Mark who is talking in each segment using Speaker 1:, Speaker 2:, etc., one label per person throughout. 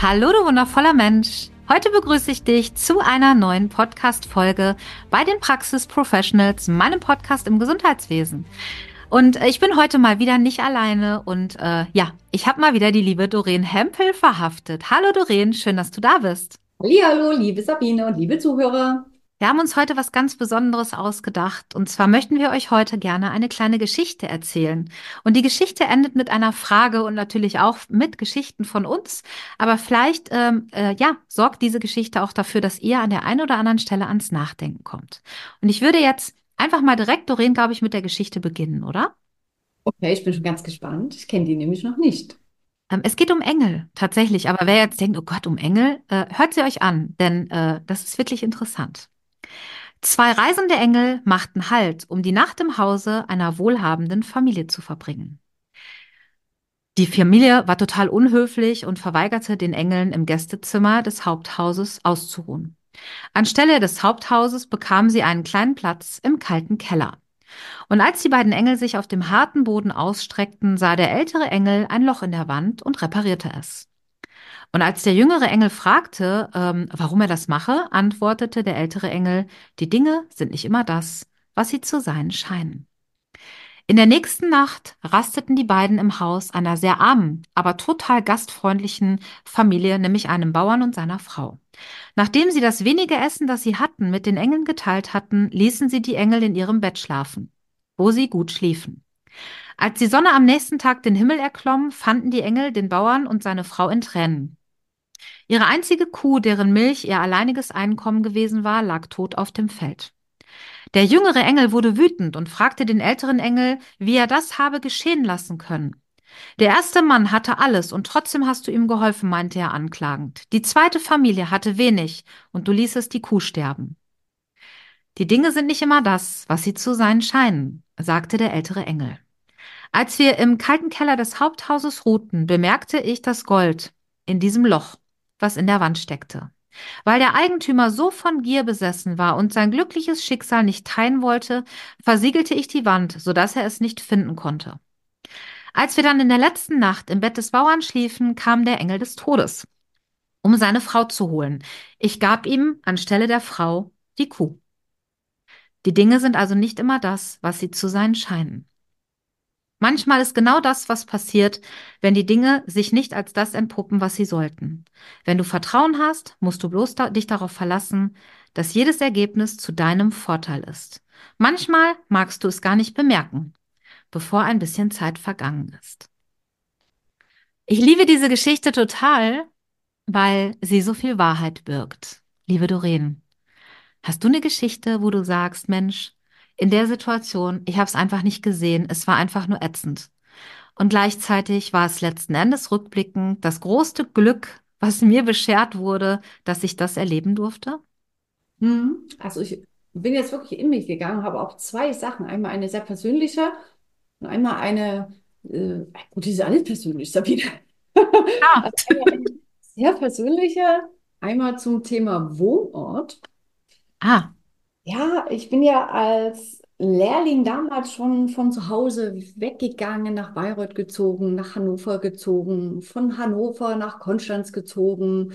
Speaker 1: Hallo, du wundervoller Mensch. Heute begrüße ich dich zu einer neuen Podcast-Folge bei den Praxis Professionals, meinem Podcast im Gesundheitswesen. Und äh, ich bin heute mal wieder nicht alleine und äh, ja, ich habe mal wieder die liebe Doreen Hempel verhaftet. Hallo Doreen, schön, dass du da bist.
Speaker 2: Hallo, liebe Sabine und liebe Zuhörer.
Speaker 1: Wir haben uns heute was ganz Besonderes ausgedacht. Und zwar möchten wir euch heute gerne eine kleine Geschichte erzählen. Und die Geschichte endet mit einer Frage und natürlich auch mit Geschichten von uns. Aber vielleicht, ähm, äh, ja, sorgt diese Geschichte auch dafür, dass ihr an der einen oder anderen Stelle ans Nachdenken kommt. Und ich würde jetzt einfach mal direkt, Doreen, glaube ich, mit der Geschichte beginnen, oder?
Speaker 2: Okay, ich bin schon ganz gespannt. Ich kenne die nämlich noch nicht.
Speaker 1: Ähm, es geht um Engel, tatsächlich. Aber wer jetzt denkt, oh Gott, um Engel, äh, hört sie euch an, denn äh, das ist wirklich interessant. Zwei reisende Engel machten Halt, um die Nacht im Hause einer wohlhabenden Familie zu verbringen. Die Familie war total unhöflich und verweigerte den Engeln im Gästezimmer des Haupthauses auszuruhen. Anstelle des Haupthauses bekamen sie einen kleinen Platz im kalten Keller. Und als die beiden Engel sich auf dem harten Boden ausstreckten, sah der ältere Engel ein Loch in der Wand und reparierte es. Und als der jüngere Engel fragte, ähm, warum er das mache, antwortete der ältere Engel, die Dinge sind nicht immer das, was sie zu sein scheinen. In der nächsten Nacht rasteten die beiden im Haus einer sehr armen, aber total gastfreundlichen Familie, nämlich einem Bauern und seiner Frau. Nachdem sie das wenige Essen, das sie hatten, mit den Engeln geteilt hatten, ließen sie die Engel in ihrem Bett schlafen, wo sie gut schliefen. Als die Sonne am nächsten Tag den Himmel erklomm, fanden die Engel den Bauern und seine Frau in Tränen. Ihre einzige Kuh, deren Milch ihr alleiniges Einkommen gewesen war, lag tot auf dem Feld. Der jüngere Engel wurde wütend und fragte den älteren Engel, wie er das habe geschehen lassen können. Der erste Mann hatte alles und trotzdem hast du ihm geholfen, meinte er anklagend. Die zweite Familie hatte wenig und du ließest die Kuh sterben. Die Dinge sind nicht immer das, was sie zu sein scheinen, sagte der ältere Engel. Als wir im kalten Keller des Haupthauses ruhten, bemerkte ich das Gold in diesem Loch, was in der Wand steckte. Weil der Eigentümer so von Gier besessen war und sein glückliches Schicksal nicht teilen wollte, versiegelte ich die Wand, so dass er es nicht finden konnte. Als wir dann in der letzten Nacht im Bett des Bauern schliefen, kam der Engel des Todes, um seine Frau zu holen. Ich gab ihm anstelle der Frau die Kuh. Die Dinge sind also nicht immer das, was sie zu sein scheinen. Manchmal ist genau das, was passiert, wenn die Dinge sich nicht als das entpuppen, was sie sollten. Wenn du Vertrauen hast, musst du bloß da, dich darauf verlassen, dass jedes Ergebnis zu deinem Vorteil ist. Manchmal magst du es gar nicht bemerken, bevor ein bisschen Zeit vergangen ist. Ich liebe diese Geschichte total, weil sie so viel Wahrheit birgt. Liebe Doreen, hast du eine Geschichte, wo du sagst, Mensch, in der Situation, ich habe es einfach nicht gesehen, es war einfach nur ätzend. Und gleichzeitig war es letzten Endes rückblickend das große Glück, was mir beschert wurde, dass ich das erleben durfte.
Speaker 2: Hm. Also ich bin jetzt wirklich in mich gegangen, habe auch zwei Sachen. Einmal eine sehr persönliche und einmal eine, äh, gut, die ist alles persönlich, Sabine. Ja. Also eine sehr persönliche, einmal zum Thema Wohnort.
Speaker 1: Ah.
Speaker 2: Ja, ich bin ja als Lehrling damals schon von zu Hause weggegangen, nach Bayreuth gezogen, nach Hannover gezogen, von Hannover nach Konstanz gezogen.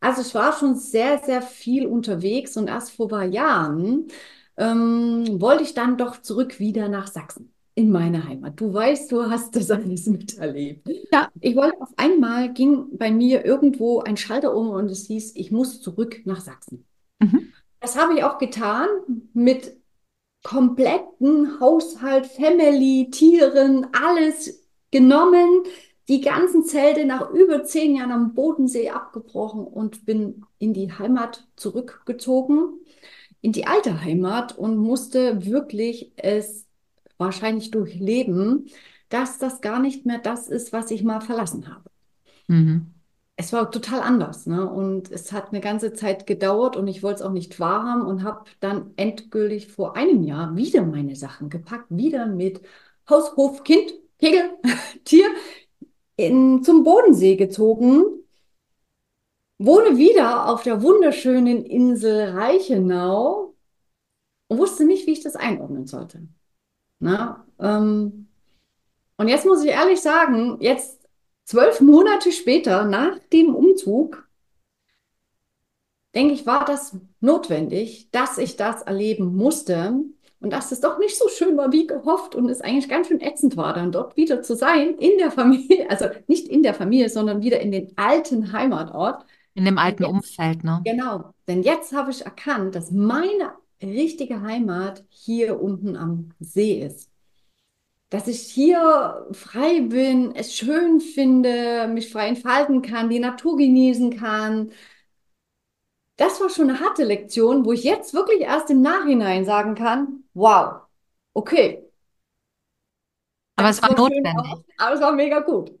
Speaker 2: Also ich war schon sehr, sehr viel unterwegs und erst vor ein paar Jahren ähm, wollte ich dann doch zurück wieder nach Sachsen, in meine Heimat. Du weißt, du hast das alles miterlebt. Ja. Ich wollte auf einmal, ging bei mir irgendwo ein Schalter um und es hieß, ich muss zurück nach Sachsen. Mhm. Das habe ich auch getan mit kompletten Haushalt, Family, Tieren, alles genommen, die ganzen Zelte nach über zehn Jahren am Bodensee abgebrochen und bin in die Heimat zurückgezogen, in die alte Heimat und musste wirklich es wahrscheinlich durchleben, dass das gar nicht mehr das ist, was ich mal verlassen habe. Mhm. Es war total anders, ne? Und es hat eine ganze Zeit gedauert und ich wollte es auch nicht wahrhaben und habe dann endgültig vor einem Jahr wieder meine Sachen gepackt, wieder mit Haus, Hof, Kind, Kegel, Tier in, zum Bodensee gezogen. Wohne wieder auf der wunderschönen Insel Reichenau und wusste nicht, wie ich das einordnen sollte. Na, ähm, und jetzt muss ich ehrlich sagen, jetzt zwölf Monate später, nach dem Umzug, denke ich, war das notwendig, dass ich das erleben musste und dass es doch nicht so schön war wie gehofft und es eigentlich ganz schön ätzend war, dann dort wieder zu sein, in der Familie, also nicht in der Familie, sondern wieder in den alten Heimatort.
Speaker 1: In dem alten jetzt, Umfeld, ne?
Speaker 2: Genau, denn jetzt habe ich erkannt, dass meine richtige Heimat hier unten am See ist dass ich hier frei bin, es schön finde, mich frei entfalten kann, die Natur genießen kann. Das war schon eine harte Lektion, wo ich jetzt wirklich erst im Nachhinein sagen kann, wow, okay.
Speaker 1: Aber es war, war notwendig.
Speaker 2: Aus, aber es war mega gut.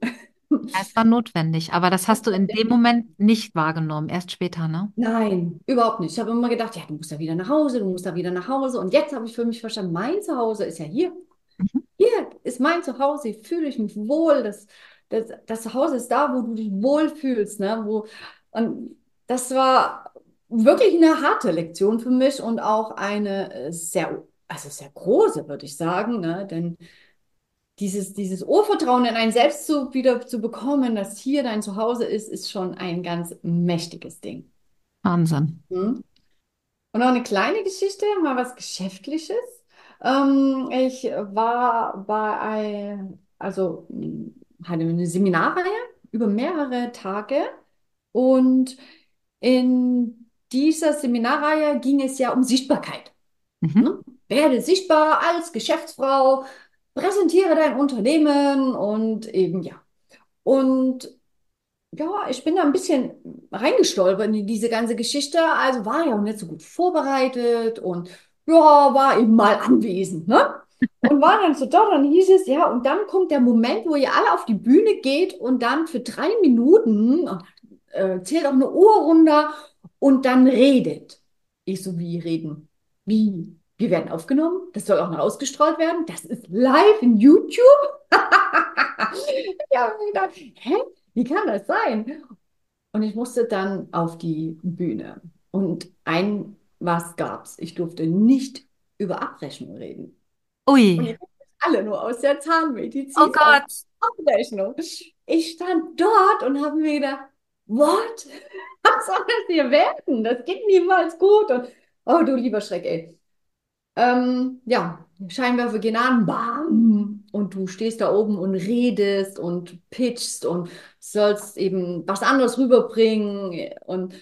Speaker 1: Es war notwendig, aber das hast du in dem Moment nicht wahrgenommen, erst später, ne?
Speaker 2: Nein, überhaupt nicht. Ich habe immer gedacht, ja, du musst da wieder nach Hause, du musst da wieder nach Hause. Und jetzt habe ich für mich verstanden, mein Zuhause ist ja hier. Mhm hier ist mein Zuhause, hier fühle ich mich wohl. Das, das, das Zuhause ist da, wo du dich wohlfühlst. Ne? Wo, und das war wirklich eine harte Lektion für mich und auch eine äh, sehr, also sehr große, würde ich sagen. Ne? Denn dieses, dieses Urvertrauen in einen selbst zu, wieder zu bekommen, dass hier dein Zuhause ist, ist schon ein ganz mächtiges Ding.
Speaker 1: Wahnsinn.
Speaker 2: Hm? Und noch eine kleine Geschichte, mal was Geschäftliches. Ähm, ich war bei ein, also hatte eine Seminarreihe über mehrere Tage und in dieser Seminarreihe ging es ja um Sichtbarkeit. Mhm. Ne? Werde sichtbar als Geschäftsfrau, präsentiere dein Unternehmen und eben ja. Und ja, ich bin da ein bisschen reingestolpert in diese ganze Geschichte. Also war ja auch nicht so gut vorbereitet und ja, war eben mal anwesend, ne? Und war dann so dort, dann hieß es, ja, und dann kommt der Moment, wo ihr alle auf die Bühne geht und dann für drei Minuten äh, zählt auch eine Uhr runter und dann redet. Ich so, wie reden? Wie? Wir werden aufgenommen, das soll auch noch ausgestrahlt werden, das ist live in YouTube. ja, gedacht, hä? Wie kann das sein? Und ich musste dann auf die Bühne. Und ein was gab's? Ich durfte nicht über Abrechnung reden.
Speaker 1: Ui. Und ihr
Speaker 2: alle nur aus der Zahnmedizin.
Speaker 1: Oh Gott.
Speaker 2: Abrechnung. Ich stand dort und habe mir gedacht, what? Was soll das hier werden? Das geht niemals gut. Und, oh, du lieber Schreck, ey. Ähm, ja, Scheinwerfer gehen an, bam, und du stehst da oben und redest und pitchst und sollst eben was anderes rüberbringen und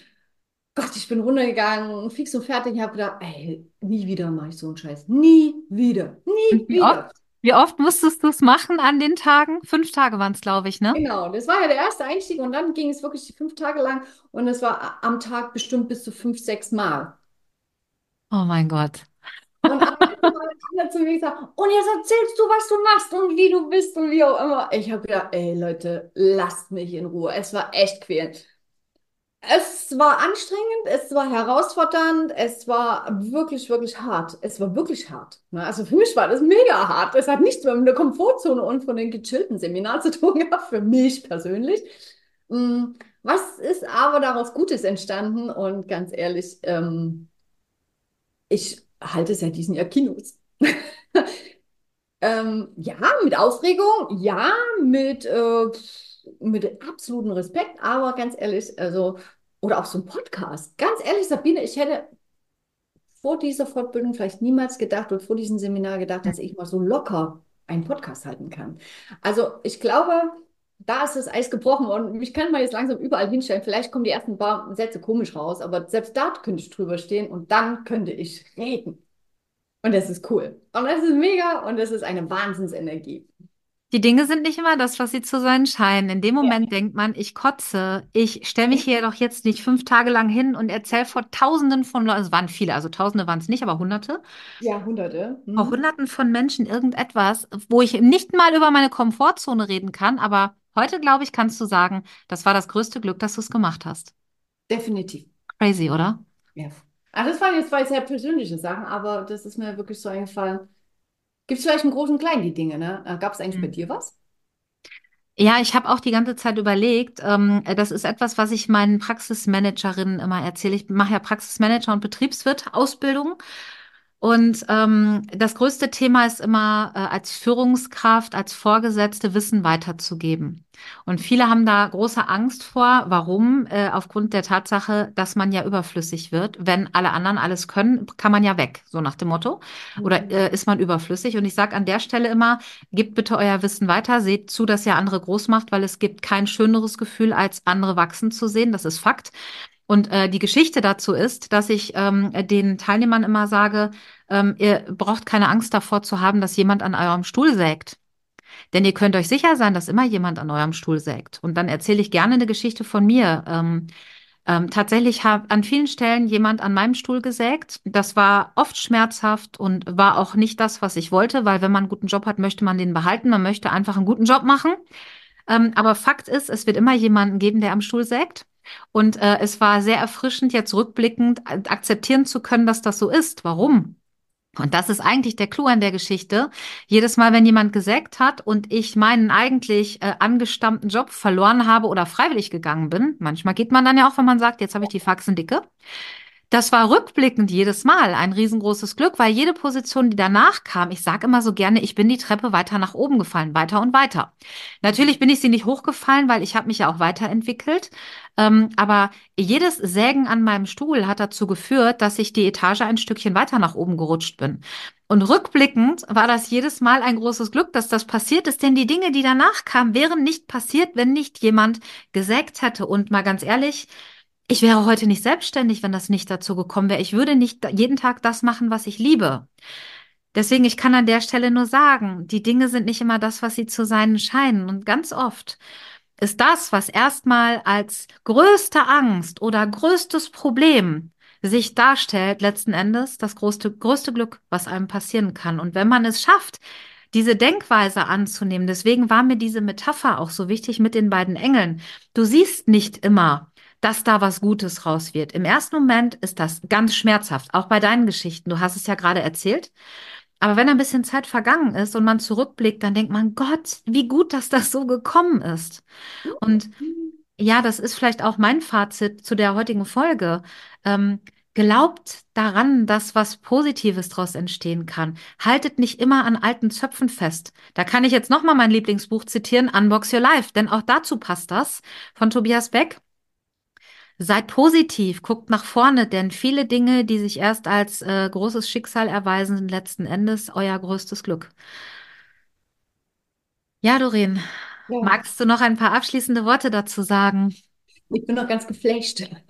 Speaker 2: Gott, ich bin runtergegangen, fix und fertig. Ich habe gedacht, ey, nie wieder mache ich so einen Scheiß. Nie wieder. Nie
Speaker 1: wie
Speaker 2: wieder.
Speaker 1: Oft, wie oft musstest du es machen an den Tagen? Fünf Tage waren es, glaube ich, ne?
Speaker 2: Genau, das war ja der erste Einstieg und dann ging es wirklich fünf Tage lang und es war am Tag bestimmt bis zu fünf, sechs Mal.
Speaker 1: Oh mein Gott.
Speaker 2: Und am Ende zu mir gesagt, und jetzt erzählst du, was du machst und wie du bist und wie auch immer. Ich habe gedacht, ey Leute, lasst mich in Ruhe. Es war echt quälend. Es war anstrengend, es war herausfordernd, es war wirklich, wirklich hart. Es war wirklich hart. Ne? Also für mich war das mega hart. Es hat nichts mit der Komfortzone und von den gechillten Seminaren zu tun gehabt, für mich persönlich. Mm, was ist aber daraus Gutes entstanden? Und ganz ehrlich, ähm, ich halte seit diesem Jahr Kinos. Ähm, ja, mit Aufregung, ja, mit äh, mit absolutem Respekt, aber ganz ehrlich, also, oder auch so ein Podcast. Ganz ehrlich, Sabine, ich hätte vor dieser Fortbildung vielleicht niemals gedacht und vor diesem Seminar gedacht, dass ich mal so locker einen Podcast halten kann. Also ich glaube, da ist das Eis gebrochen und ich kann mal jetzt langsam überall hinstellen. Vielleicht kommen die ersten paar Sätze komisch raus, aber selbst da könnte ich drüber stehen und dann könnte ich reden. Und das ist cool. Und das ist mega und das ist eine Wahnsinnsenergie.
Speaker 1: Die Dinge sind nicht immer das, was sie zu sein scheinen. In dem Moment ja. denkt man, ich kotze, ich stelle mich hier doch jetzt nicht fünf Tage lang hin und erzähle vor Tausenden von Leuten, es waren viele, also Tausende waren es nicht, aber Hunderte.
Speaker 2: Ja, Hunderte.
Speaker 1: Mhm. Vor Hunderten von Menschen irgendetwas, wo ich nicht mal über meine Komfortzone reden kann, aber Heute, glaube ich, kannst du sagen, das war das größte Glück, dass du es gemacht hast.
Speaker 2: Definitiv.
Speaker 1: Crazy, oder?
Speaker 2: Ja. Also das waren jetzt zwei sehr persönliche Sachen, aber das ist mir wirklich so eingefallen. Gibt es vielleicht einen großen und kleinen die Dinge, ne? Äh, Gab es eigentlich bei
Speaker 1: Hm.
Speaker 2: dir was?
Speaker 1: Ja, ich habe auch die ganze Zeit überlegt, ähm, das ist etwas, was ich meinen Praxismanagerinnen immer erzähle. Ich mache ja Praxismanager und Betriebswirt-Ausbildung. Und ähm, das größte Thema ist immer, äh, als Führungskraft, als Vorgesetzte Wissen weiterzugeben. Und viele haben da große Angst vor. Warum? Äh, aufgrund der Tatsache, dass man ja überflüssig wird. Wenn alle anderen alles können, kann man ja weg, so nach dem Motto. Oder
Speaker 2: Mhm.
Speaker 1: äh, ist man überflüssig? Und ich sage an der Stelle immer, gebt bitte euer Wissen weiter, seht zu, dass ihr andere groß macht, weil es gibt kein schöneres Gefühl, als andere wachsen zu sehen. Das ist Fakt. Und äh, die Geschichte dazu ist, dass ich ähm, den Teilnehmern immer sage, ähm, ihr braucht keine Angst davor zu haben, dass jemand an eurem Stuhl sägt. Denn ihr könnt euch sicher sein, dass immer jemand an eurem Stuhl sägt. Und dann erzähle ich gerne eine Geschichte von mir. Ähm, ähm, tatsächlich hat an vielen Stellen jemand an meinem Stuhl gesägt. Das war oft schmerzhaft und war auch nicht das, was ich wollte, weil wenn man einen guten Job hat, möchte man den behalten. Man möchte einfach einen guten Job machen. Ähm, aber Fakt ist, es wird immer jemanden geben, der am Stuhl sägt. Und äh, es war sehr erfrischend, jetzt rückblickend äh, akzeptieren zu können, dass das so ist. Warum? Und das ist eigentlich der Clou an der Geschichte. Jedes Mal, wenn jemand gesägt hat und ich meinen eigentlich äh, angestammten Job verloren habe oder freiwillig gegangen bin, manchmal geht man dann ja auch, wenn man sagt, jetzt habe ich die Faxen dicke. Das war rückblickend jedes Mal ein riesengroßes Glück, weil jede Position, die danach kam, ich sage immer so gerne, ich bin die Treppe weiter nach oben gefallen, weiter und weiter. Natürlich bin ich sie nicht hochgefallen, weil ich habe mich ja auch weiterentwickelt. Ähm, aber jedes Sägen an meinem Stuhl hat dazu geführt, dass ich die Etage ein Stückchen weiter nach oben gerutscht bin. Und rückblickend war das jedes Mal ein großes Glück, dass das passiert ist, denn die Dinge, die danach kamen, wären nicht passiert, wenn nicht jemand gesägt hätte. Und mal ganz ehrlich, ich wäre heute nicht selbstständig, wenn das nicht dazu gekommen wäre. Ich würde nicht jeden Tag das machen, was ich liebe. Deswegen, ich kann an der Stelle nur sagen, die Dinge sind nicht immer das, was sie zu sein scheinen. Und ganz oft ist das, was erstmal als größte Angst oder größtes Problem sich darstellt, letzten Endes das größte, größte Glück, was einem passieren kann. Und wenn man es schafft, diese Denkweise anzunehmen, deswegen war mir diese Metapher auch so wichtig mit den beiden Engeln. Du siehst nicht immer, dass da was Gutes raus wird. Im ersten Moment ist das ganz schmerzhaft, auch bei deinen Geschichten. Du hast es ja gerade erzählt. Aber wenn ein bisschen Zeit vergangen ist und man zurückblickt, dann denkt man, Gott, wie gut, dass das so gekommen ist. Und ja, das ist vielleicht auch mein Fazit zu der heutigen Folge. Ähm, glaubt daran, dass was Positives daraus entstehen kann. Haltet nicht immer an alten Zöpfen fest. Da kann ich jetzt nochmal mein Lieblingsbuch zitieren, Unbox Your Life, denn auch dazu passt das von Tobias Beck. Seid positiv, guckt nach vorne, denn viele Dinge, die sich erst als äh, großes Schicksal erweisen, sind letzten Endes euer größtes Glück. Ja, Doreen,
Speaker 2: Ja,
Speaker 1: magst du noch ein paar abschließende Worte dazu sagen?
Speaker 2: ich bin noch ganz geflasht, äh,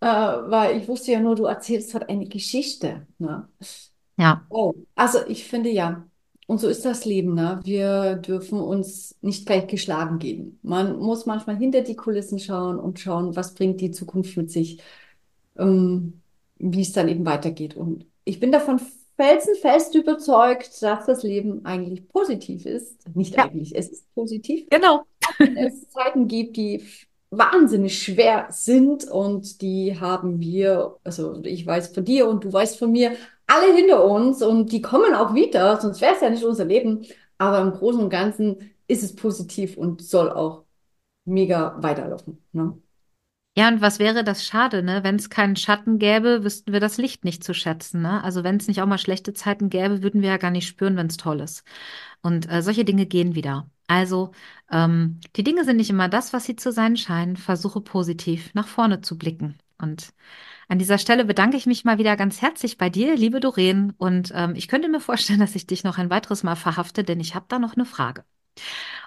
Speaker 2: weil ich wusste ja nur, du erzählst heute eine Geschichte, ne?
Speaker 1: Ja,
Speaker 2: Oh, also ich finde ja, und so ist das Leben, ne? Wir dürfen uns nicht gleich geschlagen geben. Man muss manchmal hinter die Kulissen schauen und schauen, was bringt die Zukunft mit sich, ähm, wie es dann eben weitergeht. Und ich bin davon felsenfest überzeugt, dass das Leben eigentlich positiv ist. Nicht
Speaker 1: ja,
Speaker 2: eigentlich, es ist positiv.
Speaker 1: genau.
Speaker 2: wenn es Zeiten gibt, die wahnsinnig schwer sind und die haben wir, also ich weiß von dir und du weißt von mir, alle hinter uns und die kommen auch wieder, sonst wäre es ja nicht unser Leben. Aber im Großen und Ganzen ist es positiv und soll auch mega weiterlaufen. Ne?
Speaker 1: Ja, und was wäre das schade, ne? Wenn es keinen Schatten gäbe, wüssten wir das Licht nicht zu schätzen, ne? Also wenn es nicht auch mal schlechte Zeiten gäbe, würden wir ja gar nicht spüren, wenn es toll ist. Und äh, solche Dinge gehen wieder. Also ähm, die Dinge sind nicht immer das, was sie zu sein scheinen. Versuche positiv nach vorne zu blicken. Und an dieser Stelle bedanke ich mich mal wieder ganz herzlich bei dir, liebe Doreen. Und ähm, ich könnte mir vorstellen, dass ich dich noch ein weiteres Mal verhafte, denn ich habe da noch eine Frage.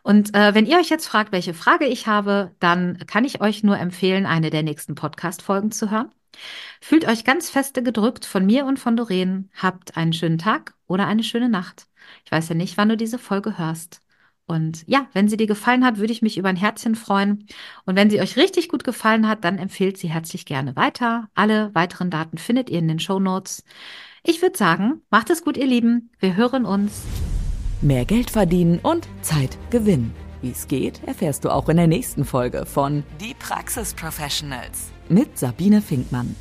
Speaker 1: Und äh, wenn ihr euch jetzt fragt, welche Frage ich habe, dann kann ich euch nur empfehlen, eine der nächsten Podcast-Folgen zu hören. Fühlt euch ganz feste gedrückt von mir und von Doreen. Habt einen schönen Tag oder eine schöne Nacht. Ich weiß ja nicht, wann du diese Folge hörst. Und ja, wenn sie dir gefallen hat, würde ich mich über ein Herzchen freuen. Und wenn sie euch richtig gut gefallen hat, dann empfehlt sie herzlich gerne weiter. Alle weiteren Daten findet ihr in den Show Notes. Ich würde sagen, macht es gut, ihr Lieben. Wir hören uns.
Speaker 3: Mehr Geld verdienen und Zeit gewinnen. Wie es geht, erfährst du auch in der nächsten Folge von Die Praxis Professionals mit Sabine Finkmann.